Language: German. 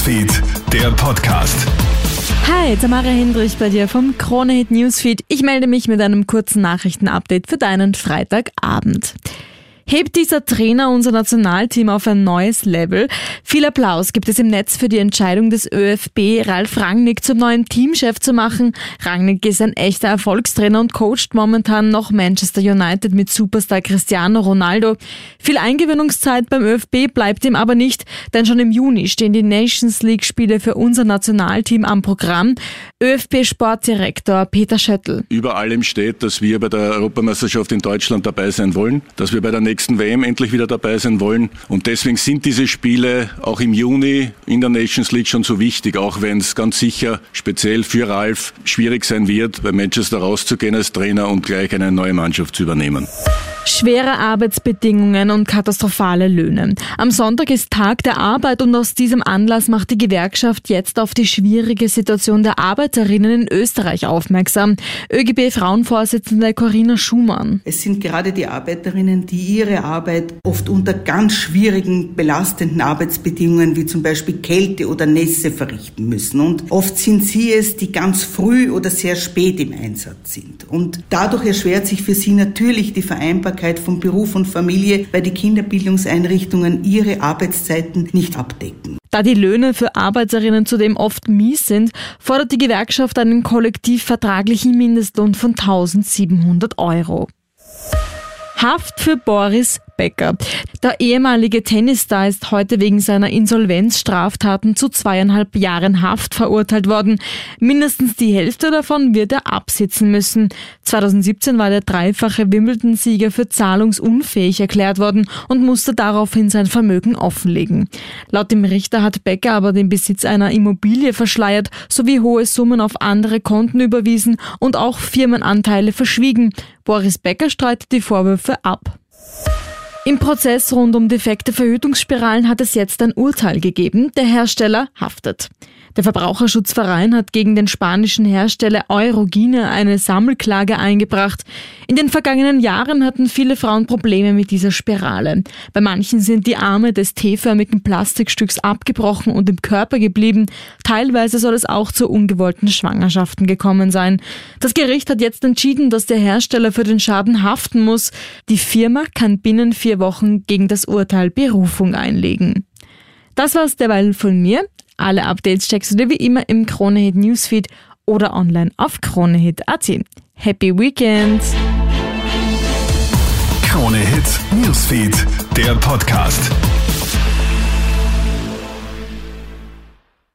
Newsfeed, der Podcast. Hi, Tamara Hendrich bei dir vom Kronehit Newsfeed. Ich melde mich mit einem kurzen Nachrichtenupdate für deinen Freitagabend hebt dieser Trainer unser Nationalteam auf ein neues Level. Viel Applaus gibt es im Netz für die Entscheidung des ÖFB, Ralf Rangnick zum neuen Teamchef zu machen. Rangnick ist ein echter Erfolgstrainer und coacht momentan noch Manchester United mit Superstar Cristiano Ronaldo. Viel Eingewöhnungszeit beim ÖFB bleibt ihm aber nicht, denn schon im Juni stehen die Nations League Spiele für unser Nationalteam am Programm. ÖFB-Sportdirektor Peter Schöttl. Über allem steht, dass wir bei der Europameisterschaft in Deutschland dabei sein wollen, dass wir bei der nächsten WM endlich wieder dabei sein wollen. Und deswegen sind diese Spiele auch im Juni in der Nations League schon so wichtig, auch wenn es ganz sicher speziell für Ralf schwierig sein wird, bei Manchester rauszugehen als Trainer und gleich eine neue Mannschaft zu übernehmen. Schwere Arbeitsbedingungen und katastrophale Löhne. Am Sonntag ist Tag der Arbeit und aus diesem Anlass macht die Gewerkschaft jetzt auf die schwierige Situation der Arbeiterinnen in Österreich aufmerksam. ÖGB-Frauenvorsitzende Corinna Schumann. Es sind gerade die Arbeiterinnen, die ihre Arbeit oft unter ganz schwierigen, belastenden Arbeitsbedingungen wie zum Beispiel Kälte oder Nässe verrichten müssen. Und oft sind sie es, die ganz früh oder sehr spät im Einsatz sind. Und dadurch erschwert sich für sie natürlich die Vereinbarkeit Vereinbarkeit von Beruf und Familie, weil die Kinderbildungseinrichtungen ihre Arbeitszeiten nicht abdecken. Da die Löhne für Arbeiterinnen zudem oft mies sind, fordert die Gewerkschaft einen kollektivvertraglichen Mindestlohn von 1700 Euro. Haft für Boris Becker. Der ehemalige Tennisstar ist heute wegen seiner Insolvenzstraftaten zu zweieinhalb Jahren Haft verurteilt worden. Mindestens die Hälfte davon wird er absitzen müssen. 2017 war der dreifache Wimbledon-Sieger für zahlungsunfähig erklärt worden und musste daraufhin sein Vermögen offenlegen. Laut dem Richter hat Becker aber den Besitz einer Immobilie verschleiert sowie hohe Summen auf andere Konten überwiesen und auch Firmenanteile verschwiegen. Boris Becker streitet die Vorwürfe ab. Im Prozess rund um defekte Verhütungsspiralen hat es jetzt ein Urteil gegeben. Der Hersteller haftet. Der Verbraucherschutzverein hat gegen den spanischen Hersteller Eurogine eine Sammelklage eingebracht. In den vergangenen Jahren hatten viele Frauen Probleme mit dieser Spirale. Bei manchen sind die Arme des T-förmigen Plastikstücks abgebrochen und im Körper geblieben. Teilweise soll es auch zu ungewollten Schwangerschaften gekommen sein. Das Gericht hat jetzt entschieden, dass der Hersteller für den Schaden haften muss. Die Firma kann binnen vier Wochen gegen das Urteil Berufung einlegen. Das war's derweil von mir. Alle Updates checkst du dir wie immer im Kronehit Newsfeed oder online auf kronehit.at. Happy Weekend! Kronehit Newsfeed, der Podcast.